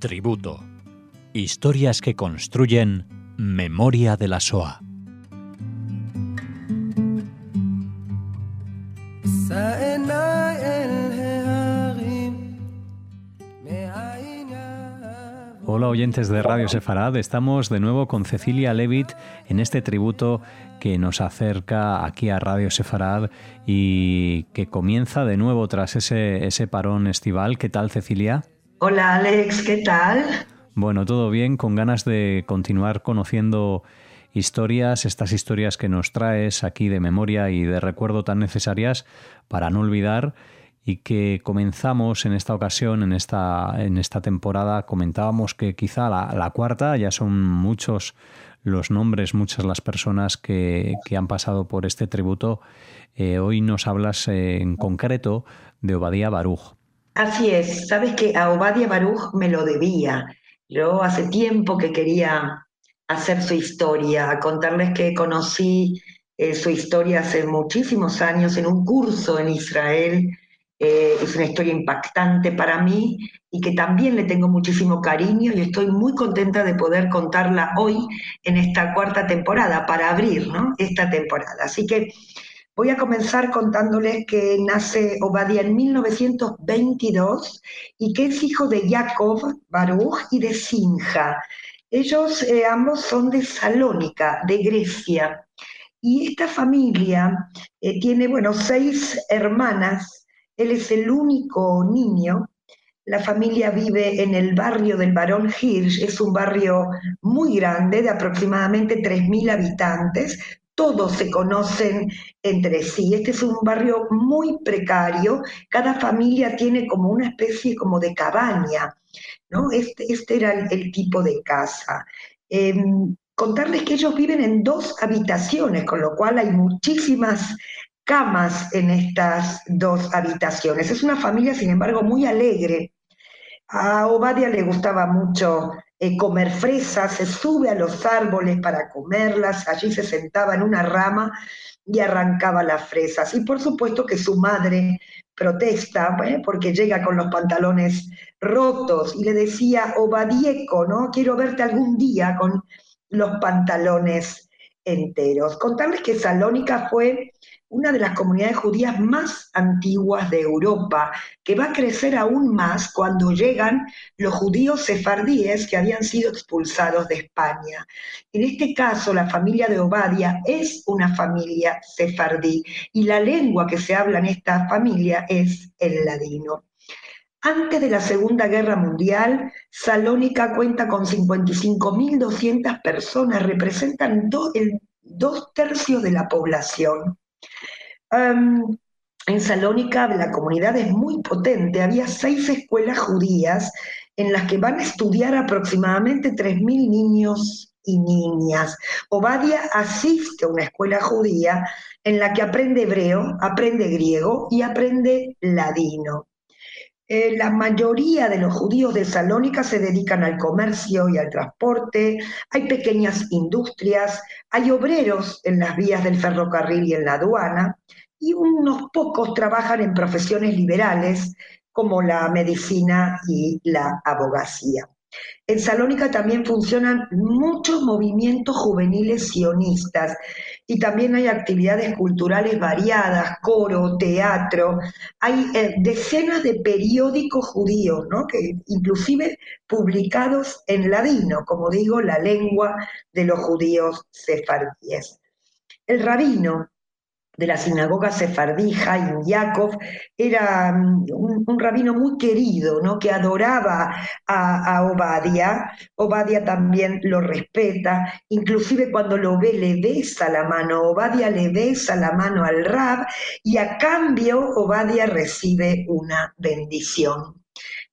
Tributo. Historias que construyen memoria de la SOA. Hola oyentes de Radio Sefarad, estamos de nuevo con Cecilia Levitt en este tributo que nos acerca aquí a Radio Sefarad y que comienza de nuevo tras ese, ese parón estival. ¿Qué tal Cecilia? Hola Alex, ¿qué tal? Bueno, todo bien, con ganas de continuar conociendo historias, estas historias que nos traes aquí de memoria y de recuerdo tan necesarias para no olvidar y que comenzamos en esta ocasión, en esta, en esta temporada, comentábamos que quizá la, cuarta, ya son muchos los nombres, muchas las personas que, han pasado por este tributo. Eh, hoy nos hablas eh, en concreto de Obadía Baruch. Así es, sabes que a Obadía Baruch me lo debía. Yo hace tiempo que quería hacer su historia, contarles que conocí eh, su historia hace muchísimos años en un curso en Israel eh, es una historia impactante para mí y que también le tengo muchísimo cariño y estoy muy contenta de poder contarla hoy en esta cuarta temporada, para abrir esta temporada. Así que voy a comenzar contándoles que nace Obadiah en 1922 y que es hijo de Jacob Baruch y de Sinja. Ellos eh, ambos son de Salónica, de Grecia. Y esta familia eh, tiene, bueno, seis hermanas él es el único niño. La familia vive en el barrio del Barón Hirsch, es un barrio muy grande, de aproximadamente 3.000 habitantes. Todos se conocen entre sí. Este es un barrio muy precario. Cada familia tiene como una especie como de cabaña. ¿no? Este, este era el, tipo de casa. Em, contarles que ellos viven en dos habitaciones, con lo cual hay muchísimas camas en estas dos habitaciones. Es una familia, sin embargo, muy alegre. A Obadia le gustaba mucho eh, comer fresas, se sube a los árboles para comerlas, allí se sentaba en una rama y arrancaba las fresas. Y por supuesto que su madre protesta, ¿eh? porque llega con los pantalones rotos y le decía, Obadieco, ¿no? Quiero verte algún día con los pantalones enteros. Contarles que Salónica fue una de las comunidades judías más antiguas de Europa, que va a crecer aún más cuando llegan los judíos sefardíes que habían sido expulsados de España. En este caso, la familia de Obadia es una familia sefardí y la lengua que se habla en esta familia es el ladino. Antes de la Segunda Guerra Mundial, Salónica cuenta con 55.200 personas, representan dos tercios de la población en Salónica la comunidad es muy potente, había seis escuelas judías en las que van a estudiar aproximadamente 3.000 niños y niñas. Obadia asiste a una escuela judía en la que aprende hebreo, aprende griego y aprende ladino. Eh, la mayoría de los judíos de Salónica se dedican al comercio y al transporte, hay pequeñas industrias, hay obreros en las vías del ferrocarril y en la aduana, y unos pocos trabajan en profesiones liberales como la medicina y la abogacía. En Salónica también funcionan muchos movimientos juveniles sionistas y también hay actividades culturales variadas, coro, teatro. Hay eh, decenas de periódicos judíos, ¿no? que inclusive publicados en ladino, como digo, la lengua de los judíos sefardíes. El rabino de la sinagoga sefardí, Jaim Yaakov, era mm, un, rabino muy querido, ¿no? que adoraba a, a, Obadia. Obadia también lo respeta, inclusive cuando lo ve le besa la mano, Obadia le besa la mano al rab y a cambio Obadia recibe una bendición.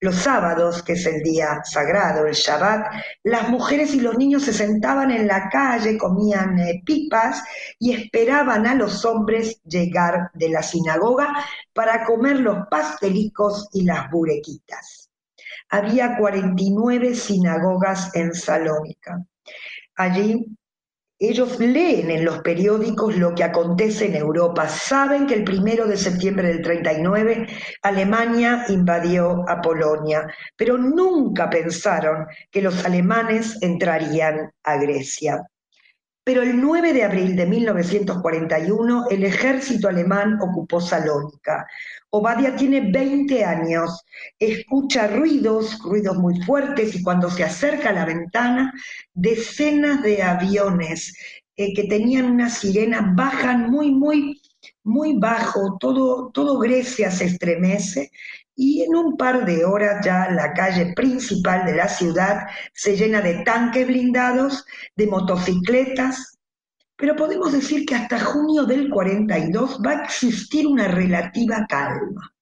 Los sábados, que es el día sagrado, el Shabbat, las mujeres y los niños se sentaban en la calle, comían eh, pipas y esperaban a los hombres llegar de la sinagoga para comer los pastelicos y las burequitas. Había 49 sinagogas en Salónica. Allí ellos leen en los periódicos lo que acontece en Europa. Saben que el primero de septiembre del 39 Alemania invadió a Polonia, pero nunca pensaron que los alemanes entrarían a Grecia. Pero el 9 de abril de 1941 el ejército alemán ocupó Salónica. Obadia tiene 20 años, escucha ruidos, ruidos muy fuertes y cuando se acerca a la ventana, decenas de aviones eh, que tenían una sirena bajan muy, muy, muy bajo, todo, todo Grecia se estremece y en un par de horas ya la calle principal de la ciudad se llena de tanques blindados, de motocicletas, pero podemos decir que hasta junio del 42 va a existir una relativa calma.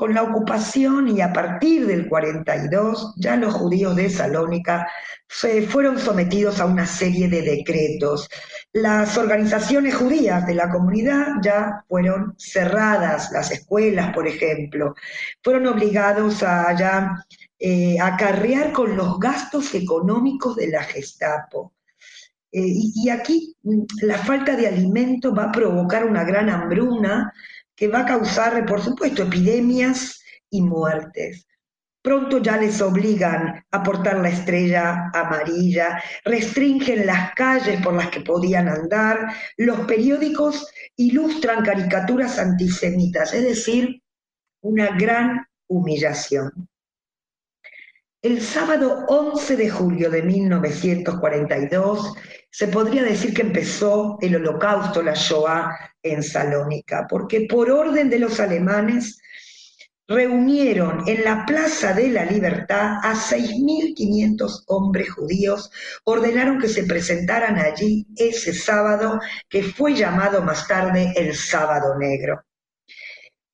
Con la ocupación y a partir del 42 ya los judíos de Salónica se fueron sometidos a una serie de decretos. Las organizaciones judías de la comunidad ya fueron cerradas, las escuelas, por ejemplo, fueron obligados a ya eh, acarrear con los gastos económicos de la Gestapo. Eh, y, aquí mm, la falta de alimento va a provocar una gran hambruna que va a causar, por supuesto, epidemias y muertes. Pronto ya les obligan a portar la estrella amarilla, restringen las calles por las que podían andar, los periódicos ilustran caricaturas antisemitas, es decir, una gran humillación. El sábado 11 de julio de 1942 se podría decir que empezó el holocausto, la Shoah, en Salónica, porque por orden de los alemanes reunieron en la Plaza de la Libertad a 6.500 hombres judíos, ordenaron que se presentaran allí ese sábado, que fue llamado más tarde el Sábado Negro.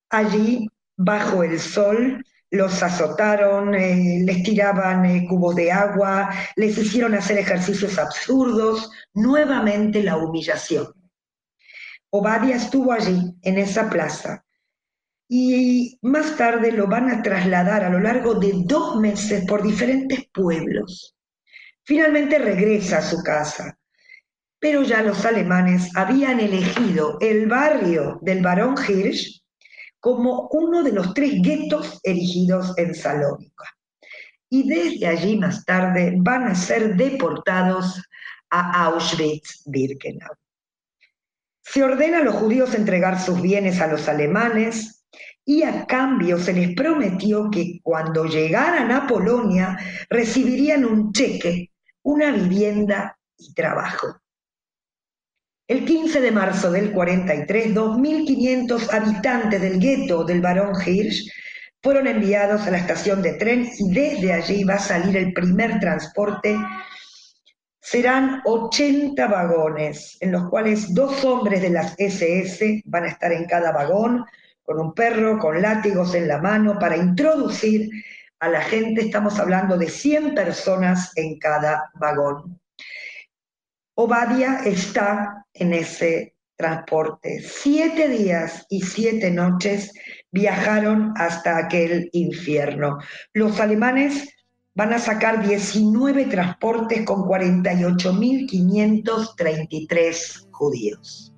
Allí, bajo el sol, los azotaron, eh, les tiraban eh, cubos de agua, les hicieron hacer ejercicios absurdos, nuevamente la humillación. Obadia estuvo allí, en esa plaza, y más tarde lo van a trasladar a lo largo de dos meses por diferentes pueblos. Finalmente regresa a su casa, pero ya los alemanes habían elegido el barrio del barón Hirsch como uno de los tres guetos erigidos en Salónica. Y desde allí más tarde van a ser deportados a Auschwitz-Birkenau. Se ordena a los judíos entregar sus bienes a los alemanes y a cambio se les prometió que cuando llegaran a Polonia recibirían un cheque, una vivienda y trabajo. El 15 de marzo del 43, 2.500 habitantes del gueto del barón Hirsch fueron enviados a la estación de tren y desde allí va a salir el primer transporte. Serán 80 vagones, en los cuales dos hombres de las SS van a estar en cada vagón, con un perro, con látigos en la mano, para introducir a la gente. Estamos hablando de 100 personas en cada vagón. Obadia está en ese transporte. Siete días y siete noches viajaron hasta aquel infierno. Los alemanes van a sacar 19 transportes con 48.533 judíos.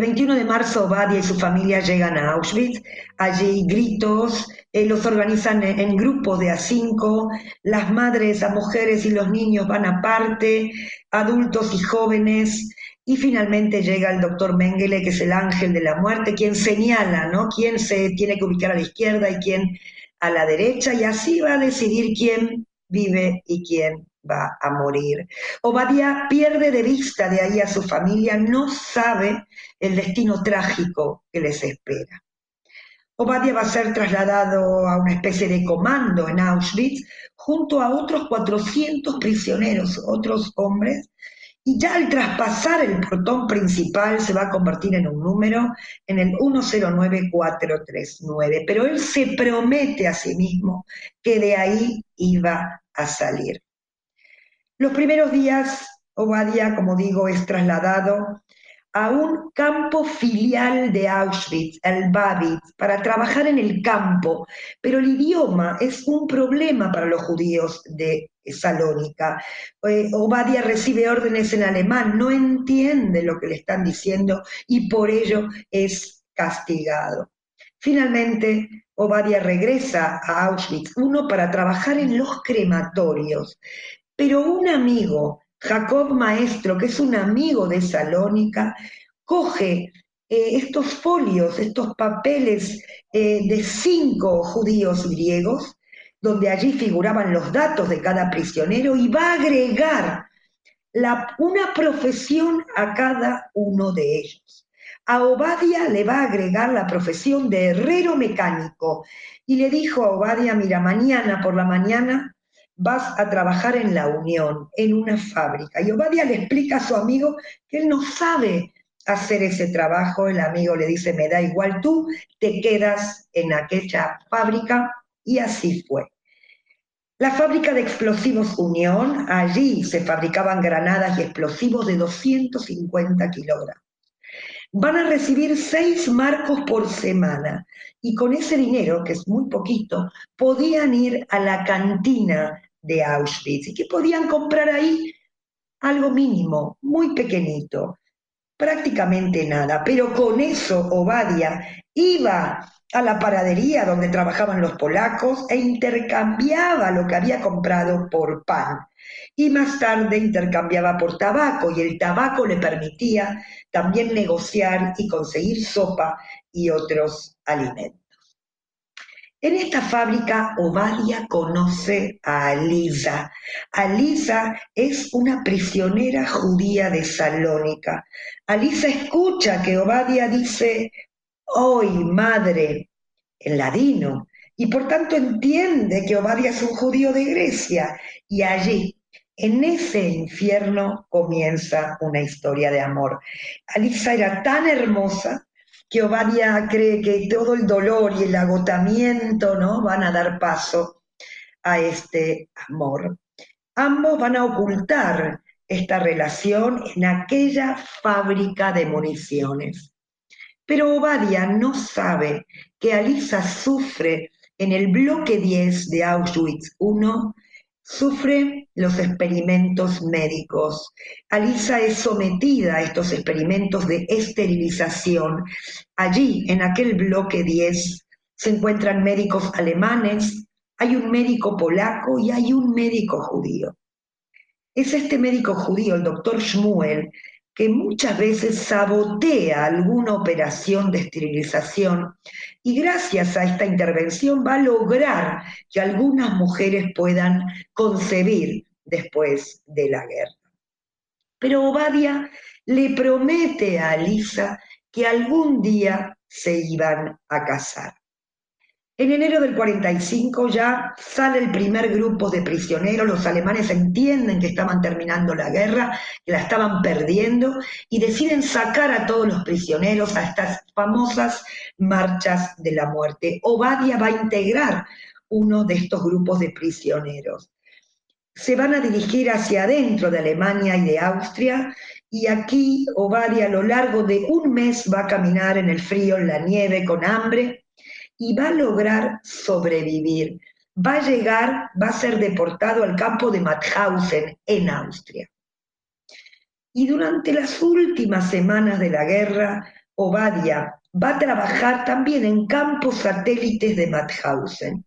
El 21 de marzo, Badia y su familia llegan a Auschwitz. Allí gritos, eh, los organizan en, grupos de a cinco. Las madres, las mujeres y los niños van aparte, adultos y jóvenes. Y finalmente llega el doctor Mengele, que es el ángel de la muerte, quien señala, ¿no? Quién se tiene que ubicar a la izquierda y quién a la derecha. Y así va a decidir quién vive y quién va a morir. Obadiah pierde de vista de ahí a su familia, no sabe el destino trágico que les espera. Obadiah va a ser trasladado a una especie de comando en Auschwitz junto a otros 400 prisioneros, otros hombres, y ya al traspasar el portón principal se va a convertir en un número, en el 109439, pero él se promete a sí mismo que de ahí iba a salir. Los primeros días, Obadia, como digo, es trasladado a un campo filial de Auschwitz, el Babitz, para trabajar en el campo, pero el idioma es un problema para los judíos de Salónica. Eh, recibe órdenes en alemán, no entiende lo que le están diciendo y por ello es castigado. Finalmente, Obadia regresa a Auschwitz uno para trabajar en los crematorios, pero un amigo Jacob Maestro, que es un amigo de Salónica, coge eh, estos folios, estos papeles eh, de cinco judíos griegos, donde allí figuraban los datos de cada prisionero, y va a agregar una profesión a cada uno de ellos. A Obadia le va a agregar la profesión de herrero mecánico y le dijo a Obadia, mira, mañana por la mañana vas a trabajar en la Unión, en una fábrica. Y Obadia le explica a su amigo que él no sabe hacer ese trabajo. El amigo le dice, me da igual, tú te quedas en aquella fábrica. Y así fue. La fábrica de explosivos Unión, allí se fabricaban granadas y explosivos de 250 kilogramos. Van a recibir seis marcos por semana y con ese dinero, que es muy poquito, podían ir a la cantina de Auschwitz y que podían comprar ahí algo mínimo, muy pequeñito, prácticamente nada. Pero con eso Obadia iba a la paradería donde trabajaban los polacos e intercambiaba lo que había comprado por pan. Y más tarde intercambiaba por tabaco y el tabaco le permitía también negociar y conseguir sopa y otros alimentos. En esta fábrica, Obadia conoce a Alisa. Alisa es una prisionera judía de Salónica. Alisa escucha que Obadia dice, hoy, madre, en ladino, y por tanto entiende que Obadia es un judío de Grecia. Y allí, en ese infierno, comienza una historia de amor. Alisa era tan hermosa que Obadia cree que todo el dolor y el agotamiento ¿no? van a dar paso a este amor. Ambos van a ocultar esta relación en aquella fábrica de municiones. Pero Obadia no sabe que Alisa sufre en el bloque 10 de Auschwitz I sufre los experimentos médicos. Alisa es sometida a estos experimentos de esterilización. Allí, en aquel bloque 10, se encuentran médicos alemanes, hay un médico polaco y hay un médico judío. Es este médico judío, el doctor Schmuel, que muchas veces sabotea alguna operación de esterilización y gracias a esta intervención va a lograr que algunas mujeres puedan concebir después de la guerra. Pero Obadia le promete a Alisa que algún día se iban a casar. En enero del 45 ya sale el primer grupo de prisioneros, los alemanes entienden que estaban terminando la guerra, que la estaban perdiendo y deciden sacar a todos los prisioneros a estas famosas marchas de la muerte. Obadia va a integrar uno de estos grupos de prisioneros. Se van a dirigir hacia adentro de Alemania y de Austria y aquí Obadia a lo largo de un mes va a caminar en el frío, en la nieve, con hambre y va a lograr sobrevivir. Va a llegar, va a ser deportado al campo de Mauthausen en Austria. Y durante las últimas semanas de la guerra, Obadia va a trabajar también en campos satélites de Mauthausen.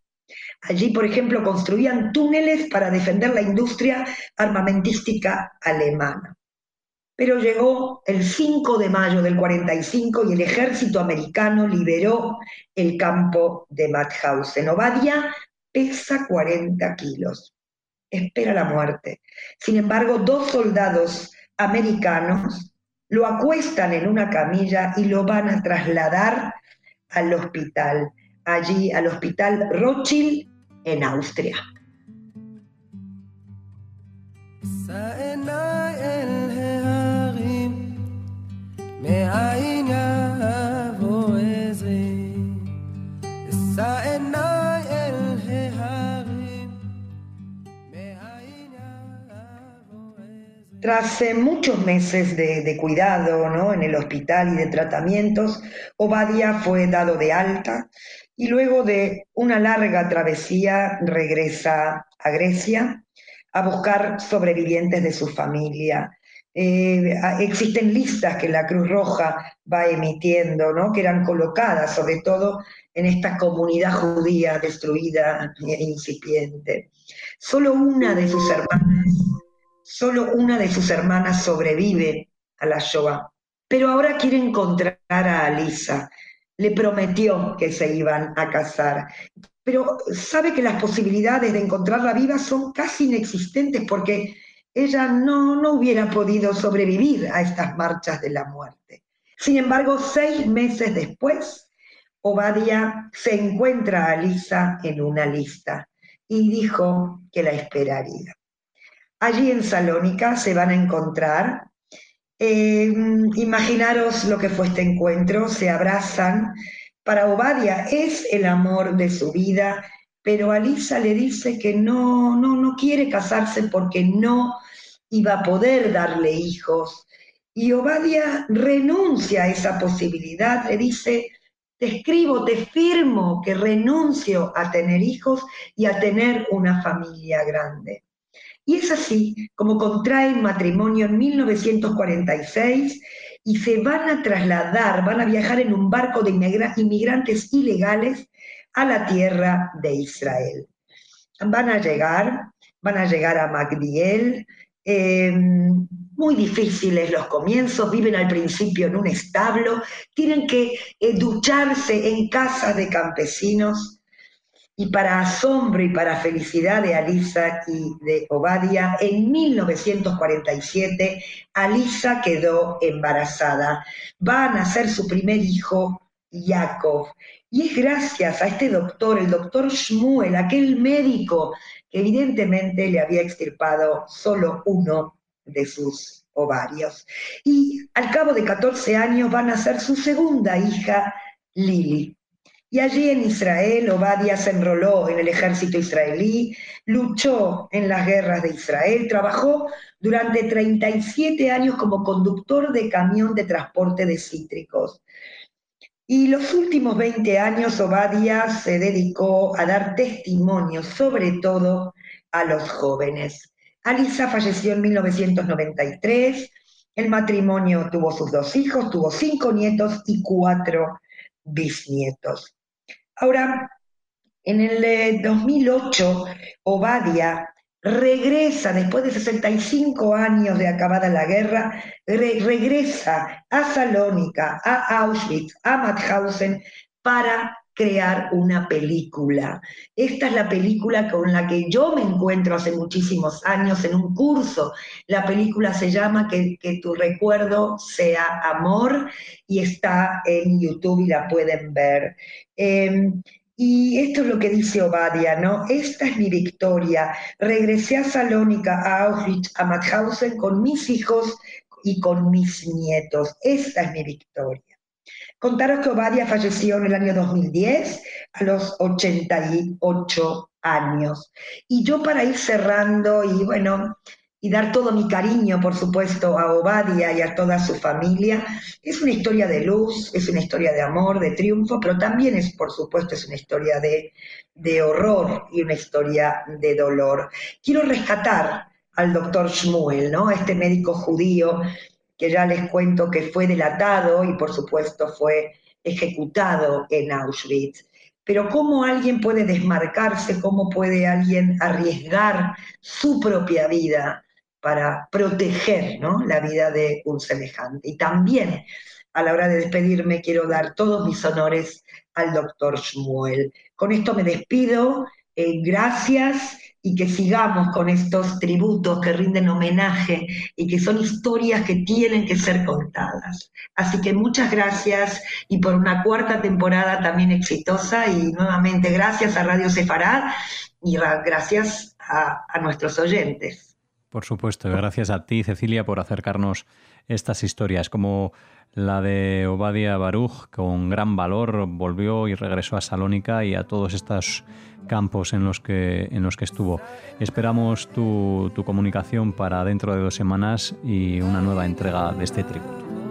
Allí, por ejemplo, construían túneles para defender la industria armamentística alemana. Pero llegó el 5 de mayo del 45 y el ejército americano liberó el campo de Mauthausen. Obadia pesa 40 kilos, espera la muerte. Sin embargo, dos soldados americanos lo acuestan en una camilla y lo van a trasladar al hospital, allí al hospital Rothschild en Austria. Tras eh, muchos meses de, cuidado ¿no? en el hospital y de tratamientos, Obadia fue dado de alta y luego de una larga travesía regresa a Grecia a buscar sobrevivientes de su familia. Eh, existen listas que la Cruz Roja va emitiendo, ¿no? que eran colocadas sobre todo en esta comunidad judía destruida e incipiente. Solo una de sus hermanas, solo una de sus hermanas sobrevive a la Shoah, pero ahora quiere encontrar a Alisa. Le prometió que se iban a casar, pero sabe que las posibilidades de encontrarla viva son casi inexistentes porque ella no, no hubiera podido sobrevivir a estas marchas de la muerte. Sin embargo, seis meses después, Obadia se encuentra a Lisa en una lista y dijo que la esperaría. Allí en Salónica se van a encontrar. Eh, imaginaros lo que fue este encuentro, se abrazan. Para Obadia es el amor de su vida, pero Alisa le dice que no, no, no quiere casarse porque no iba a poder darle hijos. Y Obadia renuncia a esa posibilidad, le dice, te escribo, te firmo que renuncio a tener hijos y a tener una familia grande. Y es así como contraen matrimonio en 1946 y se van a trasladar, van a viajar en un barco de inmigrantes ilegales a la tierra de Israel. Van a llegar, van a llegar a Magdiel, em, muy difíciles los comienzos, viven al principio en un establo, tienen que eh, ducharse en casas de campesinos. Y para asombro y para felicidad de Alisa y de Obadia, en 1947 Alisa quedó embarazada. Va a nacer su primer hijo, Jacob. Y es gracias a este doctor, el doctor Shmuel, aquel médico que evidentemente le había extirpado solo uno de sus ovarios. Y al cabo de 14 años van a ser su segunda hija, Lili. Y allí en Israel, Obadia se enroló en el ejército israelí, luchó en las guerras de Israel, trabajó durante 37 años como conductor de camión de transporte de cítricos. Y los últimos 20 años Obadia se dedicó a dar testimonio, sobre todo a los jóvenes. Alisa falleció en 1993, el matrimonio tuvo sus dos hijos, tuvo cinco nietos y cuatro bisnietos. Ahora, en el 2008, eh, Obadia regresa, después de 65 años de acabada la guerra, regresa a Salónica, a Auschwitz, a Mauthausen, para crear una película. Esta es la película con la que yo me encuentro hace muchísimos años en un curso. La película se llama Que, tu recuerdo sea amor y está en YouTube y la pueden ver. Em, y esto es lo que dice Obadia, ¿no? Esta es mi victoria. Regresé a Salónica, a Auschwitz, a Mauthausen con mis hijos y con mis nietos. Esta es mi victoria. Contaros que Obadia falleció en el año 2010 a los 88 años. Y yo para ir cerrando y bueno, y dar todo mi cariño, por supuesto, a Obadia y a toda su familia, es una historia de luz, es una historia de amor, de triunfo, pero también es, por supuesto, es una historia de, de horror y una historia de dolor. Quiero rescatar al doctor Shmuel, ¿no? Este médico judío que ya les cuento que fue delatado y por supuesto fue ejecutado en Auschwitz. Pero ¿cómo alguien puede desmarcarse? ¿Cómo puede alguien arriesgar su propia vida para proteger la vida de un semejante? Y también a la hora de despedirme quiero dar todos mis honores al doctor Shmuel. Con esto me despido. Eh, gracias y que sigamos con estos tributos que rinden homenaje y que son historias que tienen que ser contadas. Así que muchas gracias y por una cuarta temporada también exitosa y nuevamente gracias a Radio Sefarad y gracias a nuestros oyentes. Por supuesto, gracias a ti, Cecilia, por acercarnos estas historias, como la de Obadia Baruch, con gran valor, volvió y regresó a Salónica y a todos estos campos en los que, en los que estuvo. Esperamos tu, tu comunicación para dentro de dos semanas y una nueva entrega de este tributo.